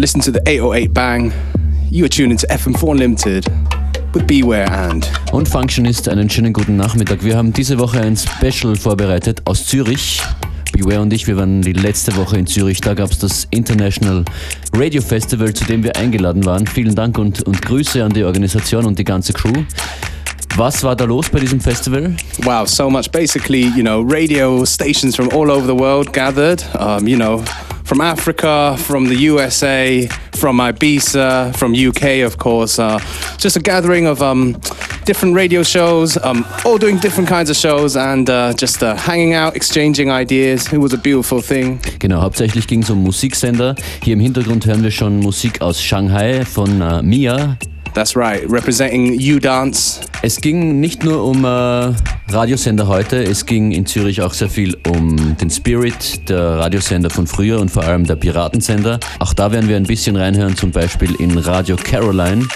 listen to the 808 Bang. You are tuned into FM4 Unlimited with Beware and. Und Functionist, einen schönen guten Nachmittag. Wir haben diese Woche ein Special vorbereitet aus Zürich. Beware und ich, wir waren die letzte Woche in Zürich. Da gab es das International Radio Festival, zu dem wir eingeladen waren. Vielen Dank und, und Grüße an die Organisation und die ganze Crew. Was war da los bei diesem Festival? Wow, so much. Basically, you know, radio stations from all over the world gathered. Um, you know, from Africa, from the USA, from Ibiza, from UK, of course. Uh, just a gathering of um, different radio shows, um, all doing different kinds of shows and uh, just uh, hanging out, exchanging ideas. It was a beautiful thing. Genau, hauptsächlich ging es um Musiksender. Hier im Hintergrund hören wir schon Musik aus Shanghai von uh, Mia. That's right, representing U-Dance. Es ging nicht nur um äh, Radiosender heute, es ging in Zürich auch sehr viel um den Spirit, der Radiosender von früher und vor allem der Piratensender. Auch da werden wir ein bisschen reinhören, zum Beispiel in Radio Caroline,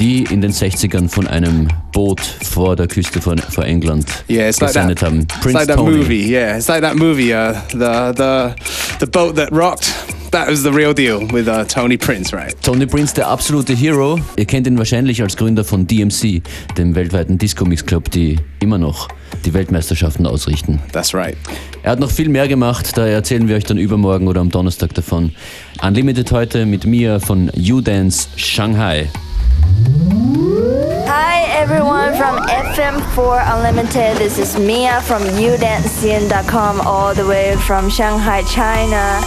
die in den 60ern von einem Boot vor der Küste von, vor England yeah, it's gesendet like haben. Prince it's like that Tony. movie, yeah. It's like that movie, uh, the, the, the boat that rocked. That was the real deal with uh, Tony Prince, right? Tony Prince, der absolute Hero. Ihr kennt ihn wahrscheinlich als Gründer von DMC, dem weltweiten Disco-Mix-Club, die immer noch die Weltmeisterschaften ausrichten. That's right. Er hat noch viel mehr gemacht, da erzählen wir euch dann übermorgen oder am Donnerstag davon. Unlimited heute mit mir von U-Dance Shanghai. Hi everyone from FM4 Unlimited. This is Mia from udancing.com all the way from Shanghai, China.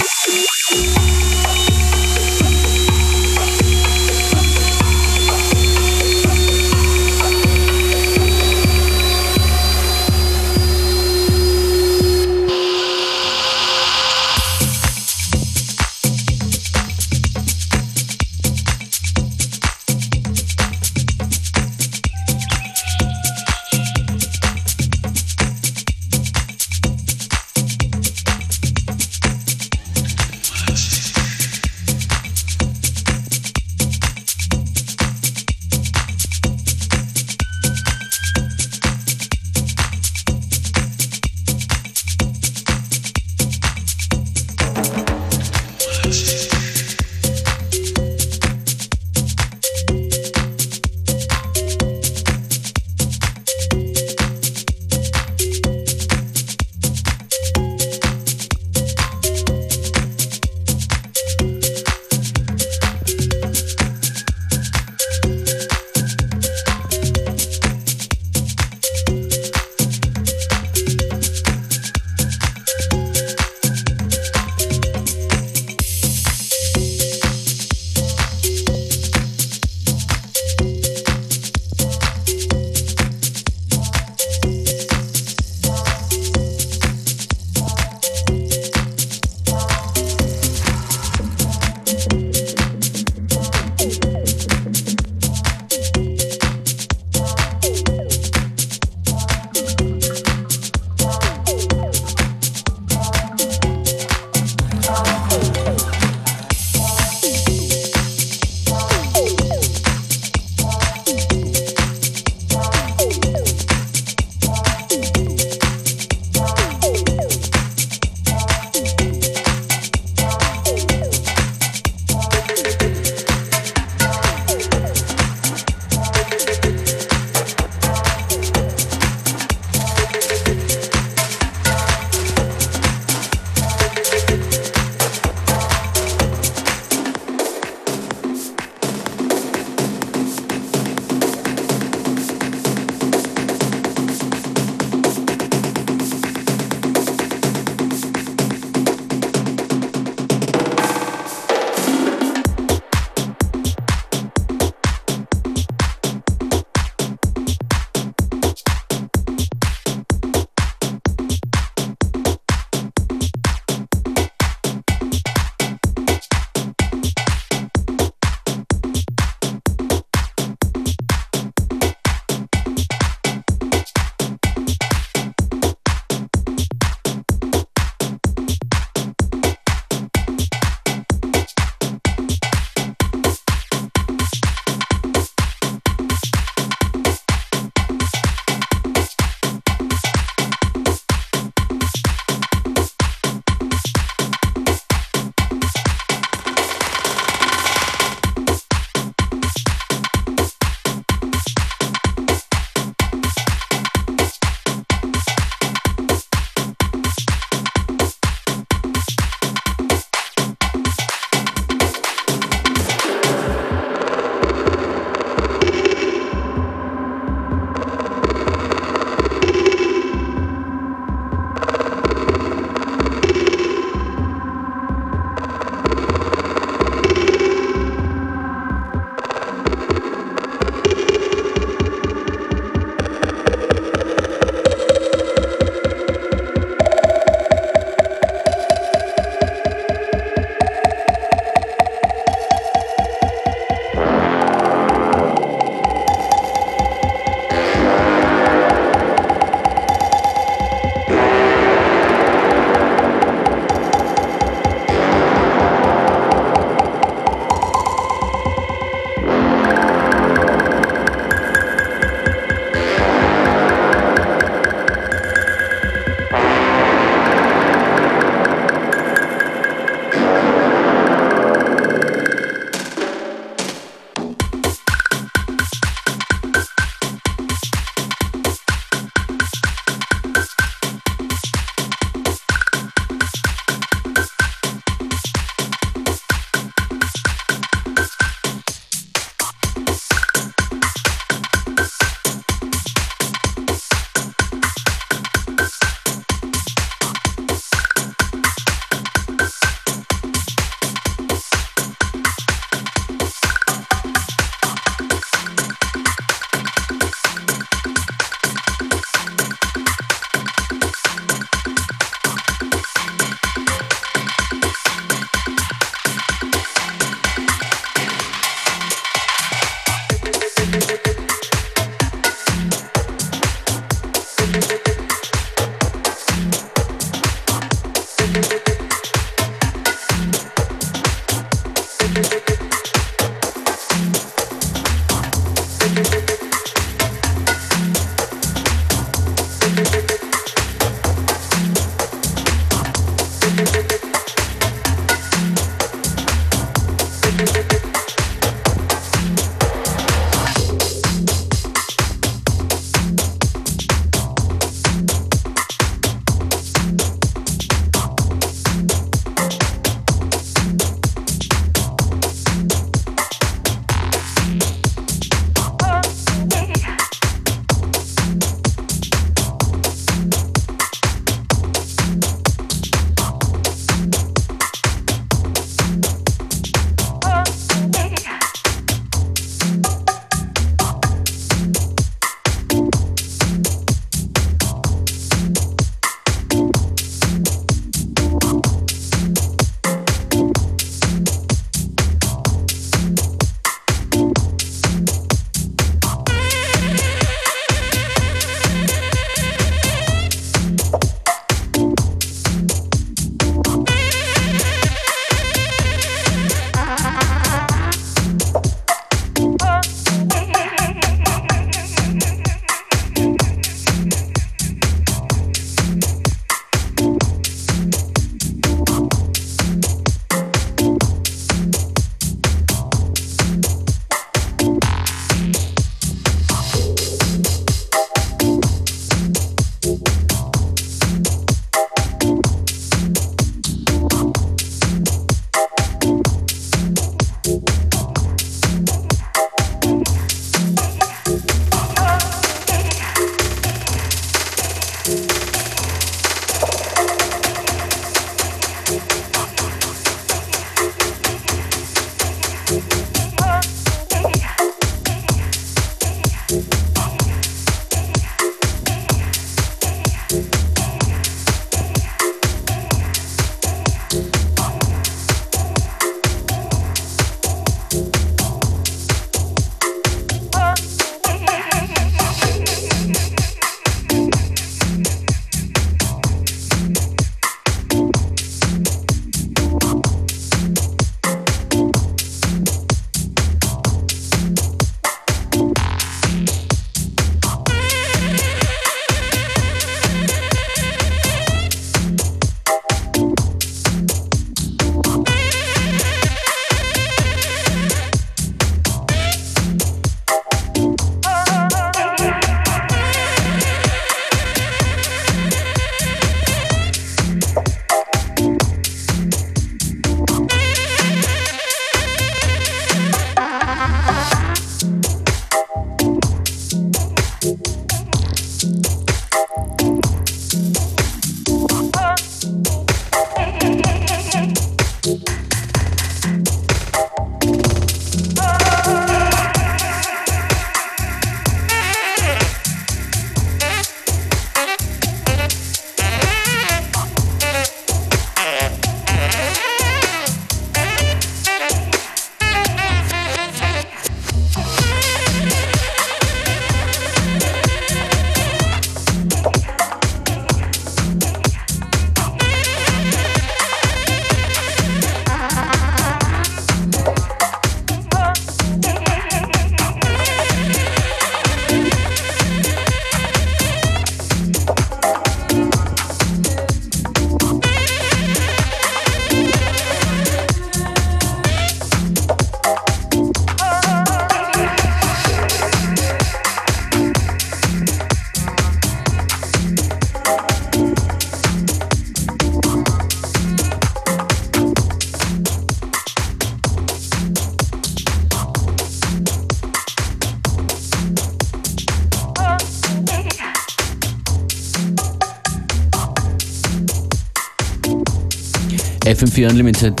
FM4 Unlimited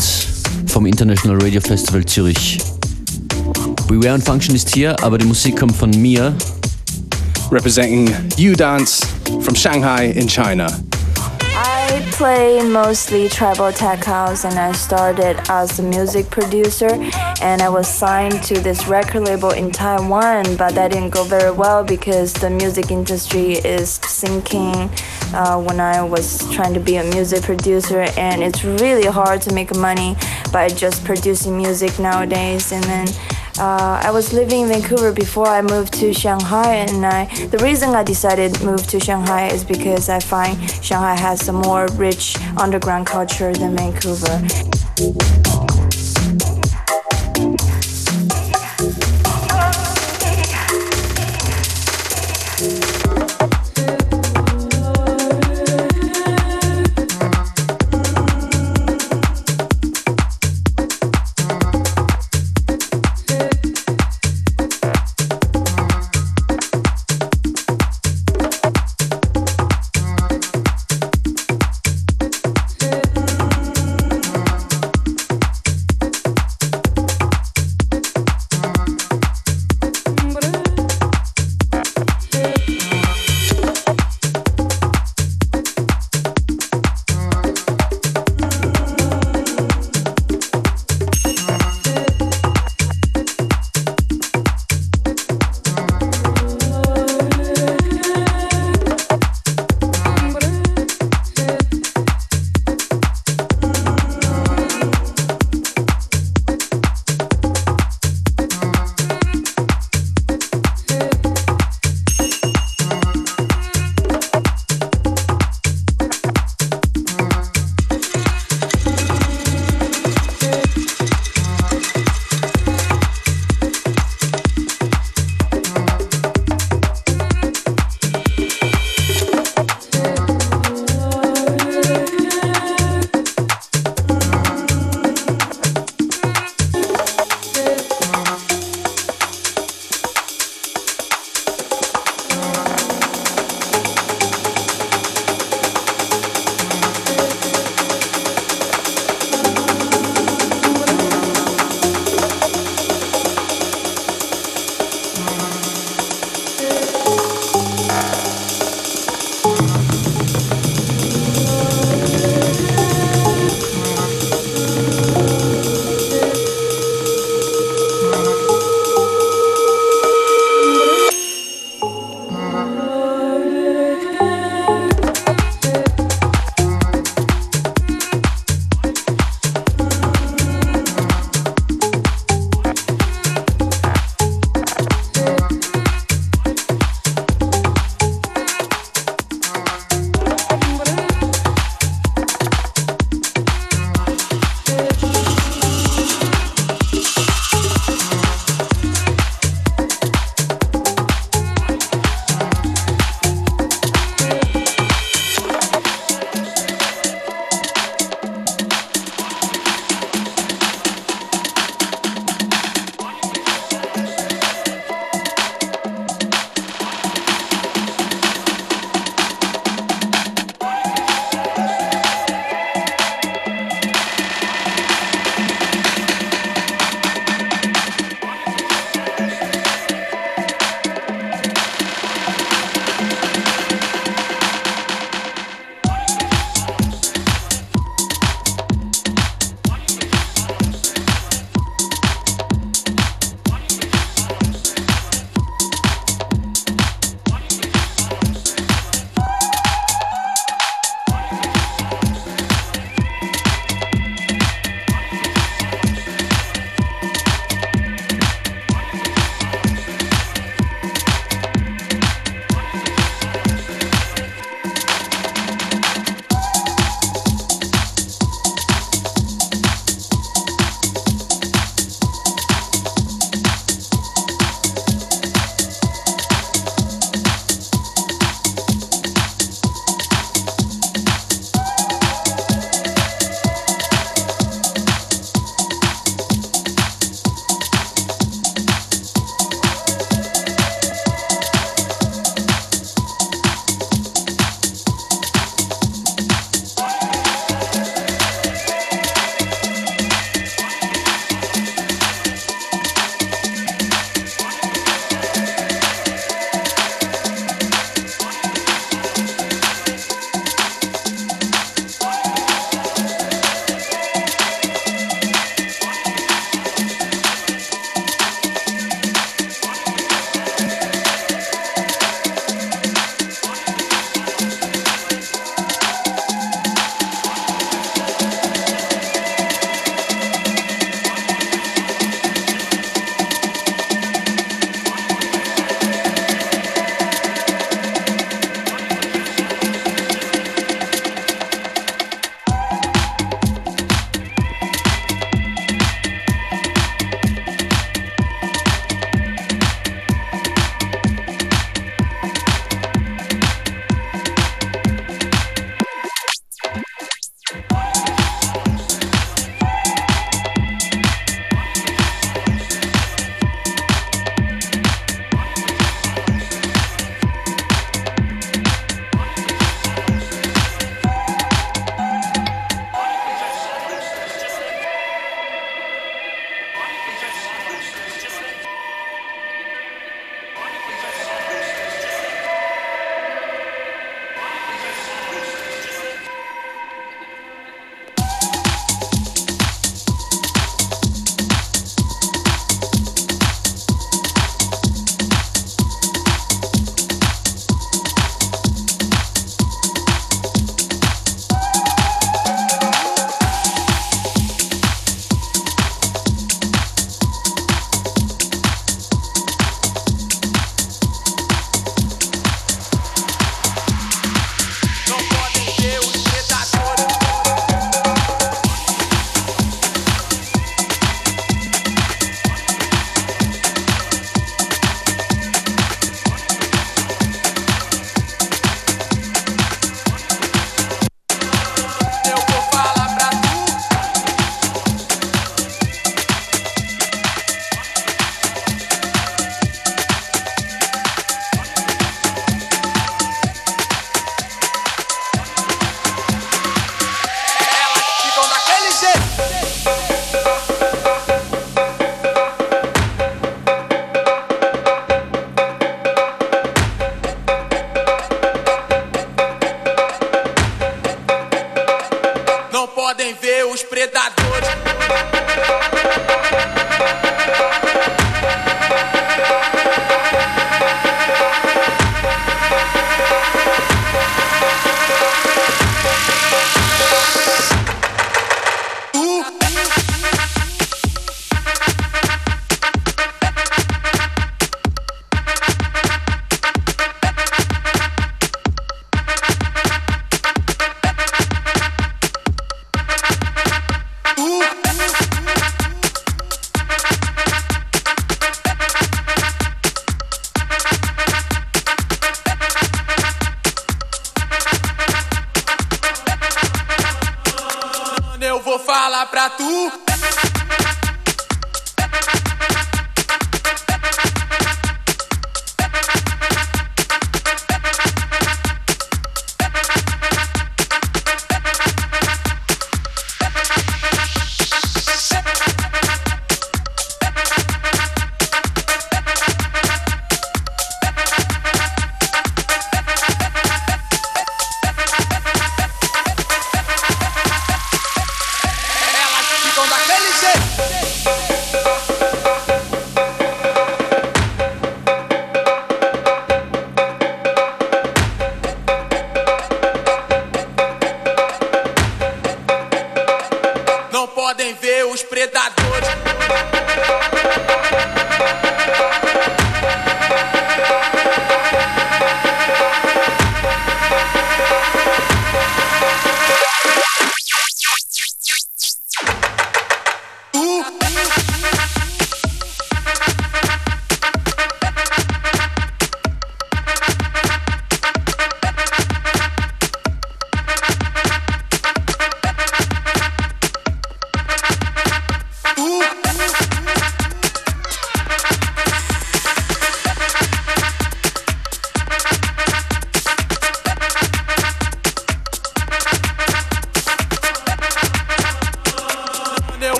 vom International Radio Festival Zürich. Beware und Functionist hier, aber die Musik kommt von mir. Representing U Dance from Shanghai in China. I play mostly tribal tech house and I started as a music producer and I was signed to this record label in Taiwan but that didn't go very well because the music industry is sinking uh, when I was trying to be a music producer and it's really hard to make money by just producing music nowadays and then uh, I was living in Vancouver before I moved to Shanghai, and I, the reason I decided to move to Shanghai is because I find Shanghai has a more rich underground culture than Vancouver.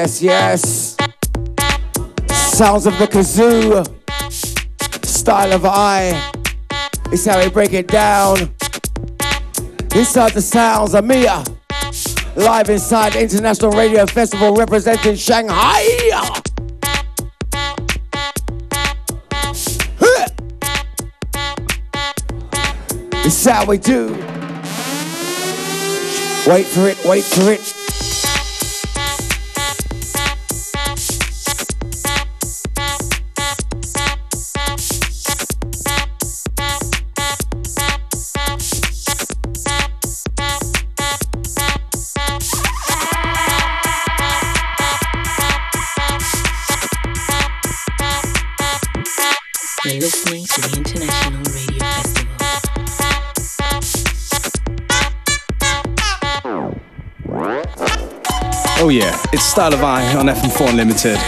Yes, yes. Sounds of the kazoo. Style of eye. It's how we break it down. Inside the sounds of Mia. Live inside the International Radio Festival representing Shanghai. It's how we do. Wait for it, wait for it. Style of Eye on FM4 Unlimited.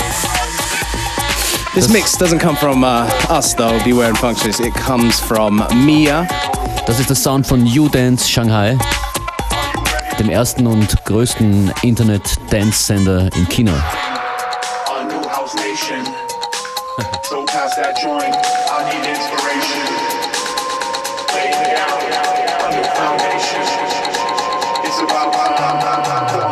This mix doesn't come from uh, us though, Beware and Functions. It comes from Mia. Das ist der Sound von U-Dance Shanghai, dem ersten und größten Internet-Dance-Sender in China. It's about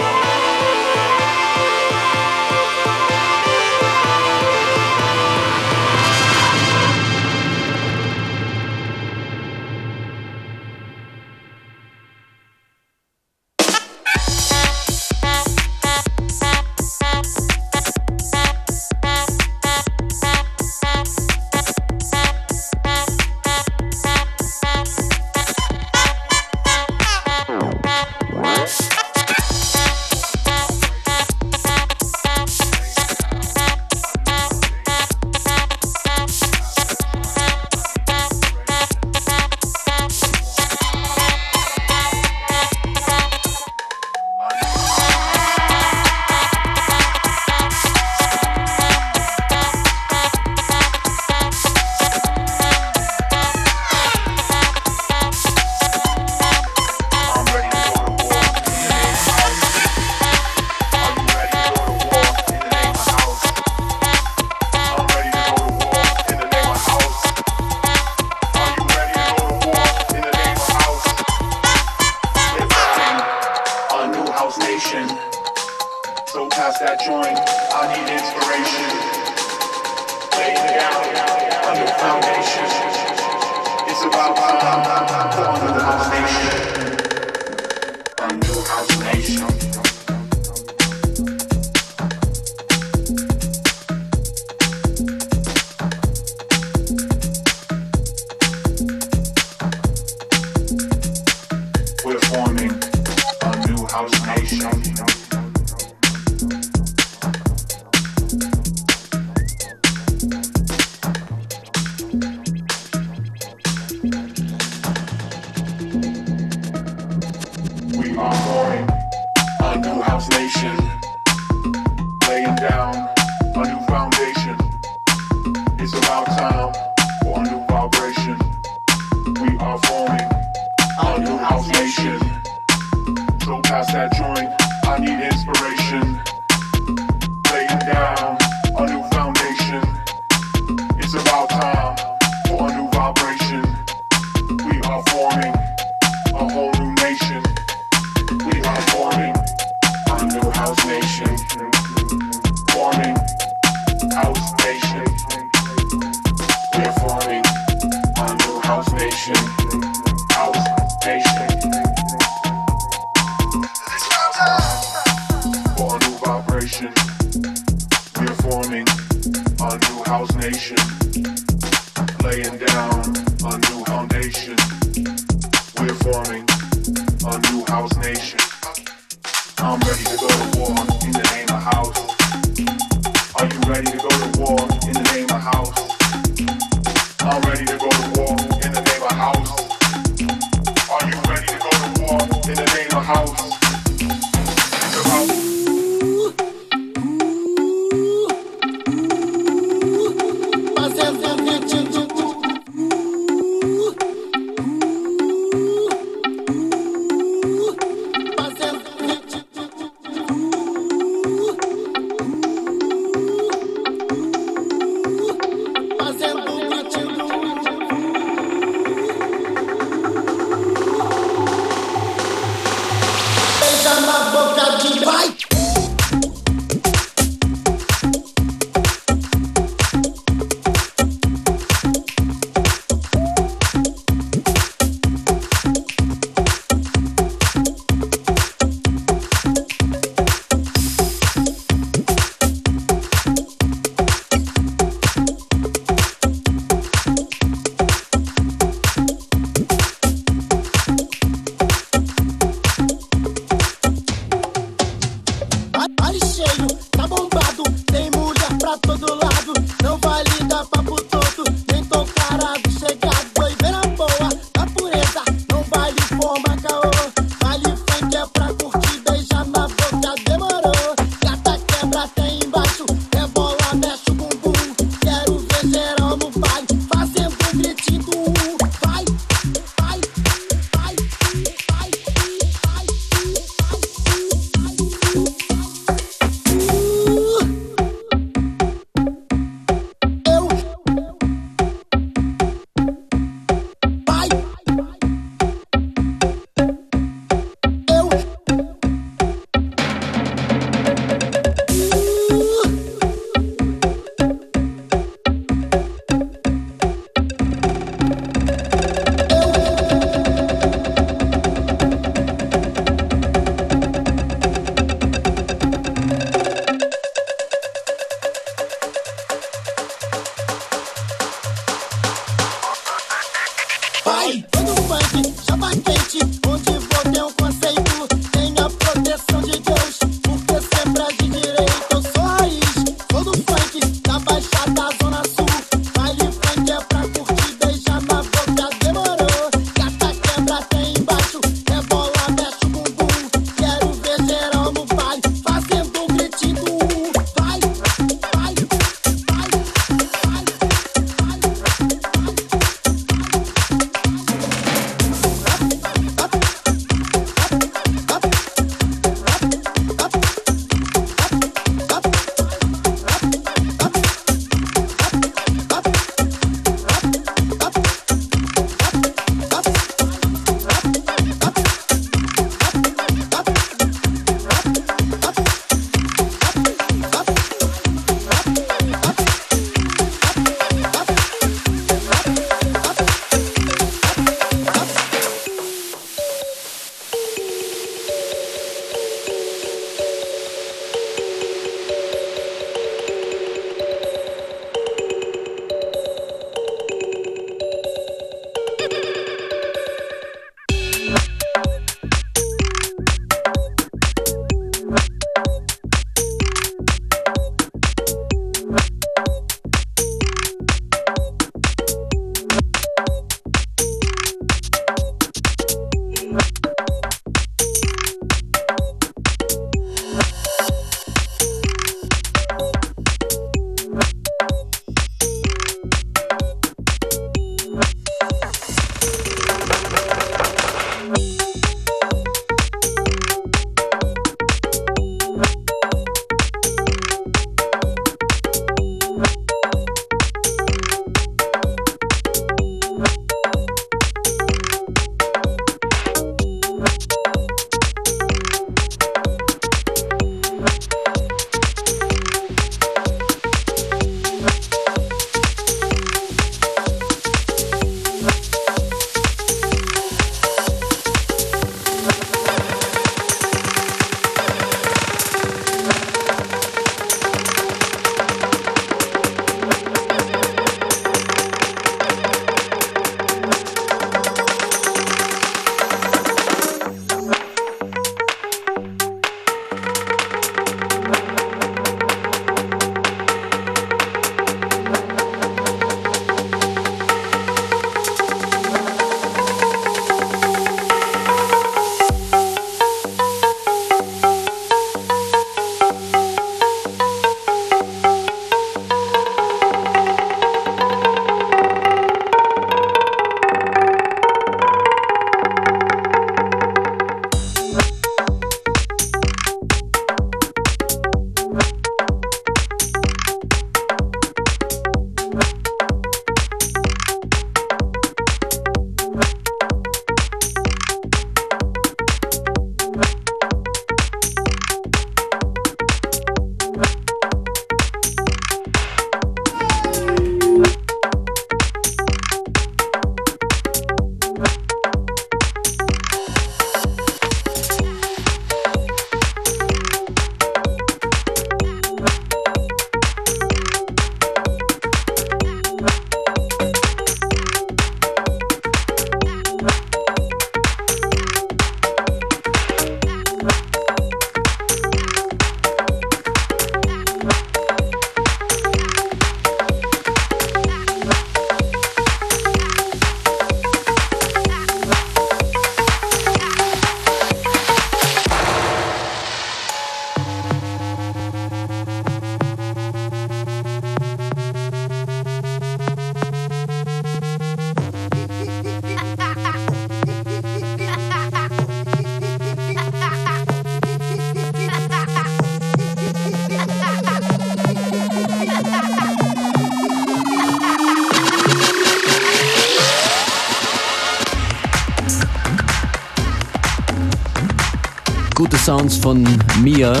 Sounds von Mia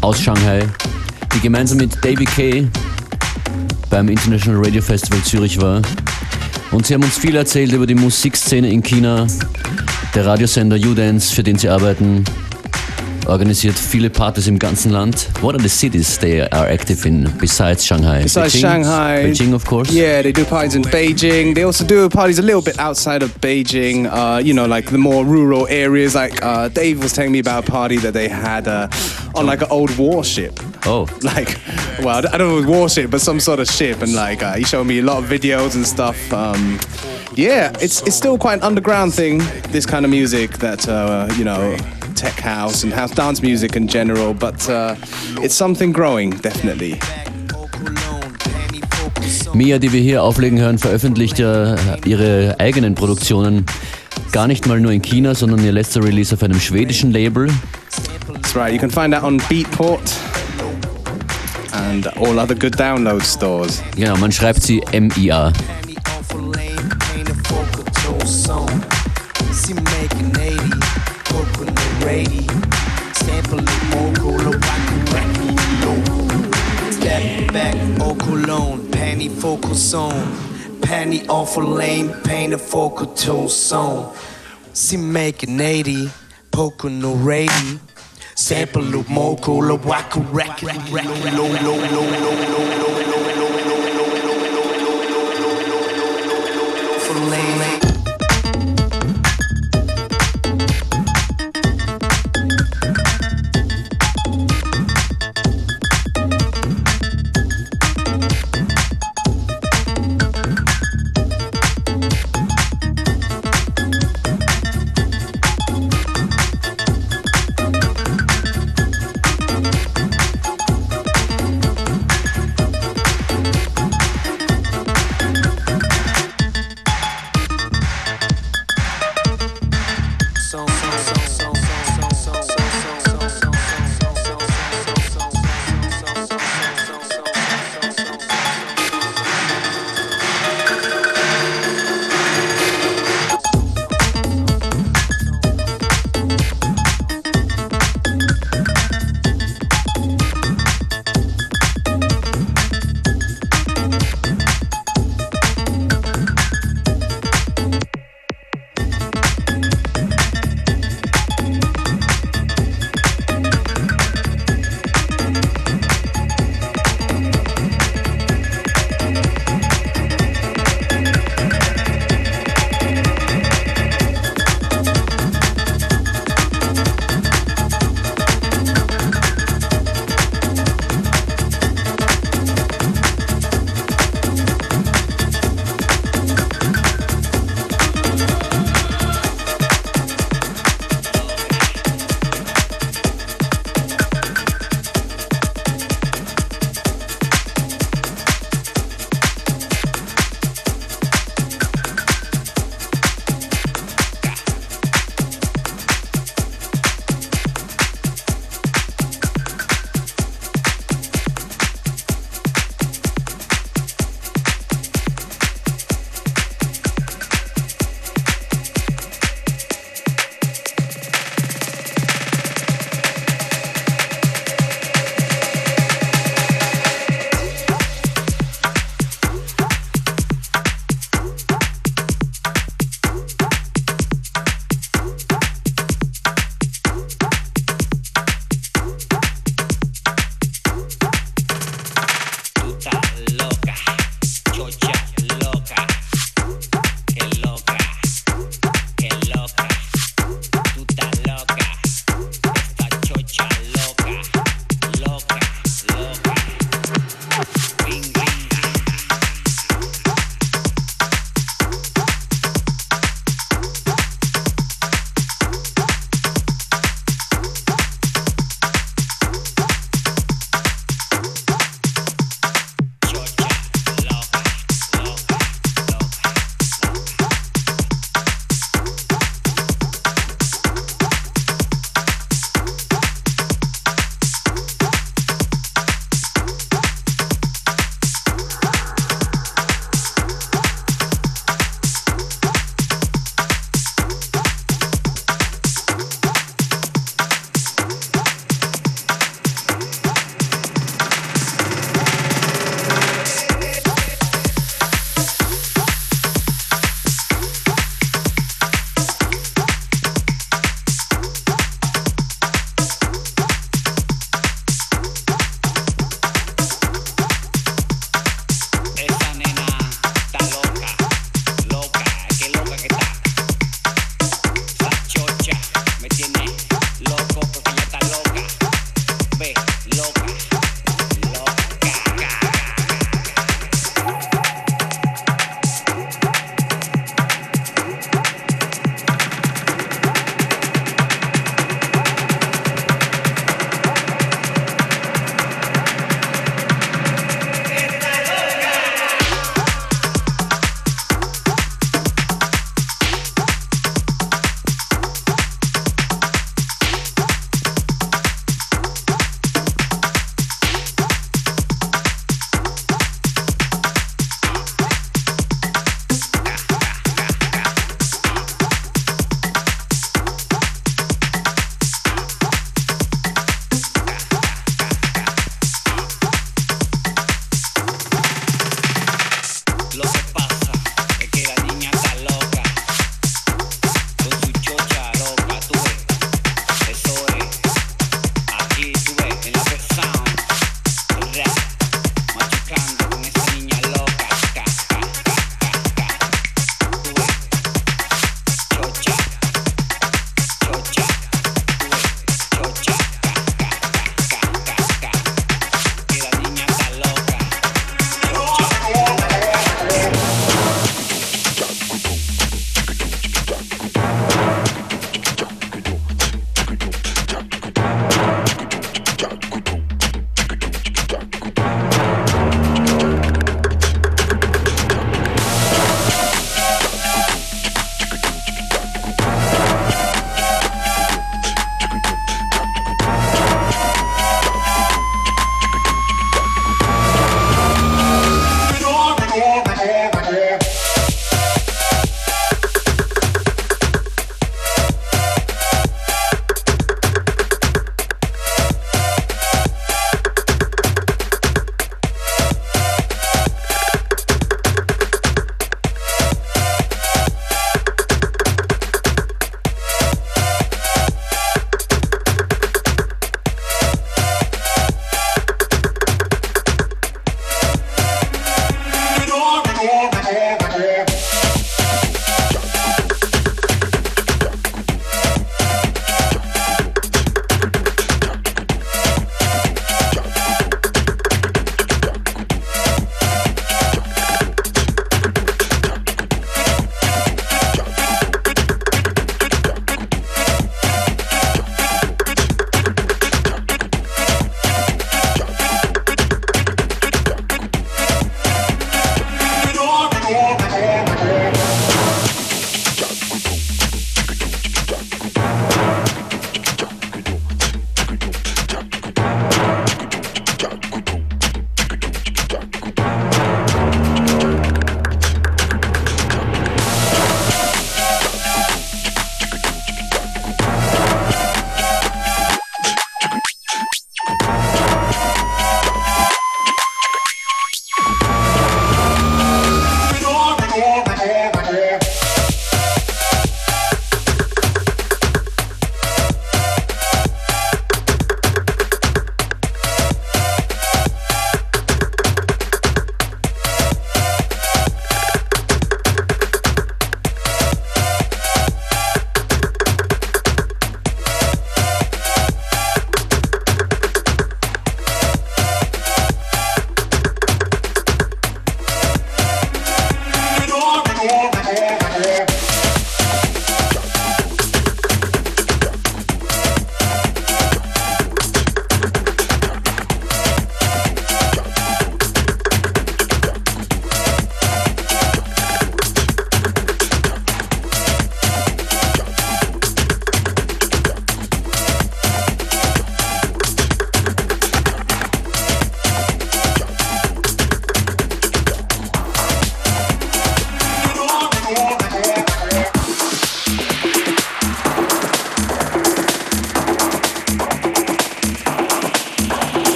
aus Shanghai, die gemeinsam mit Davy Kay beim International Radio Festival Zürich war. Und sie haben uns viel erzählt über die Musikszene in China, der Radiosender U-Dance, für den sie arbeiten, organisiert viele Partys im ganzen Land. What are the cities they are active in besides Shanghai? Besides Beijing? Shanghai. Beijing, of course. Yeah, they do parties in Beijing. They also do parties a little bit outside of Beijing, uh, you know, like the more rural areas. Like uh, Dave was telling me about a party that they had uh, on like an old warship. Oh, Like, well, I don't know if it was warship, but some sort of ship. And like, uh, he showed me a lot of videos and stuff. Um, yeah, it's it's still quite an underground thing. This kind of music that uh, you know, tech house and house dance music in general. But uh, it's something growing, definitely. Mia, die wir hier auflegen hören, veröffentlicht ja ihre eigenen Produktionen gar nicht mal nur in China, sondern ihr letzter Release auf einem schwedischen Label. That's right. You can find that on Beatport and all other good download stores. Genau, man schreibt sie M-I-A. Focal zone, penny awful lane, paint a focal toe zone. See making 80, poker no ready. Sample loop moco, lo wacko record, record.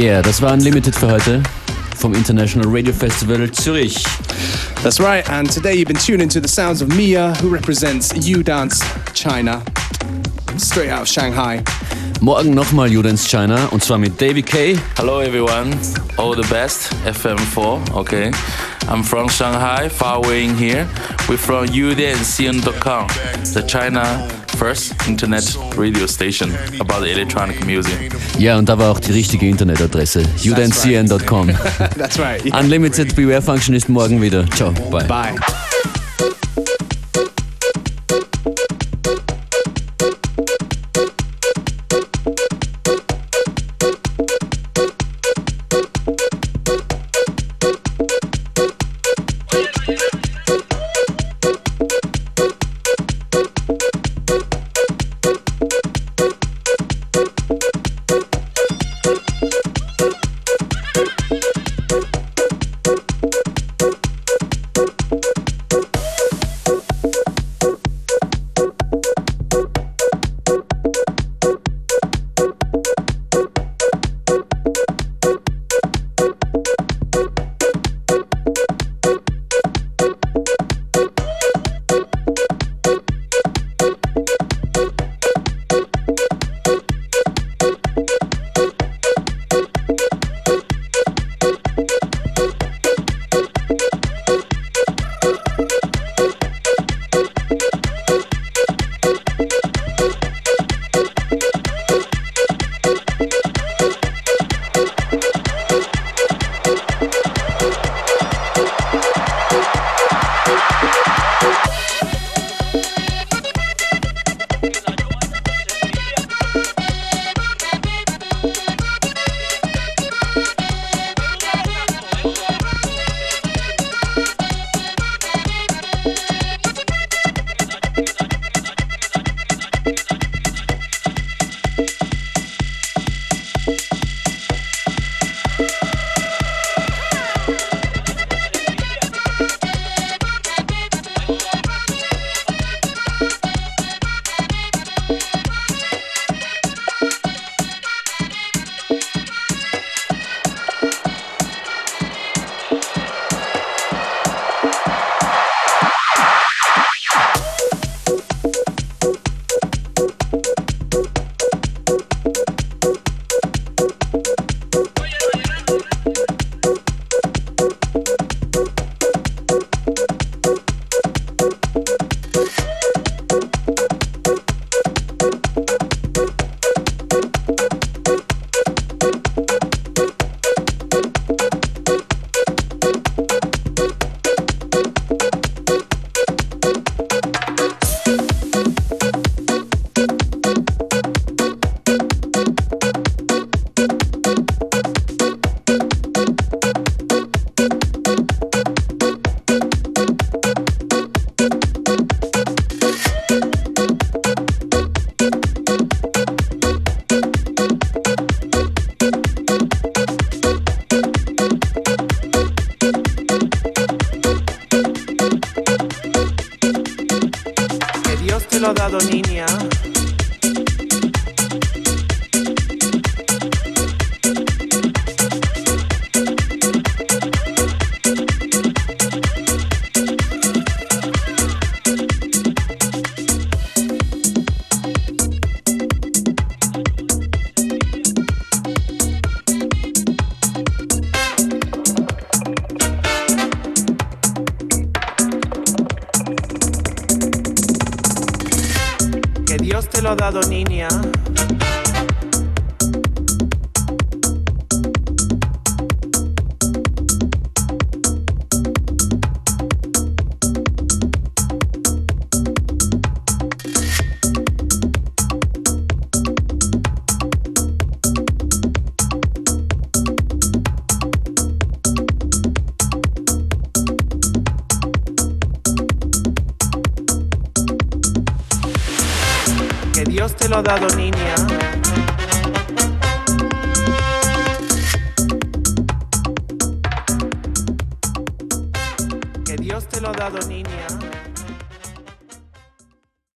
Yeah, das war Unlimited für heute vom International Radio Festival Zürich. That's right, and today you've been tuning to the sounds of Mia, who represents U Dance China, straight out of Shanghai. Morgen nochmal U-Dance China und zwar mit Davy K. Hello everyone, all the best, FM4, okay. I'm from Shanghai, far away in here. We're from udancn.com, the China first internet radio station about electronic music. Ja, und da war auch die richtige Internetadresse. udancn.com. That's right. yeah. Unlimited Beware Function ist morgen wieder. Ciao, bye. Bye.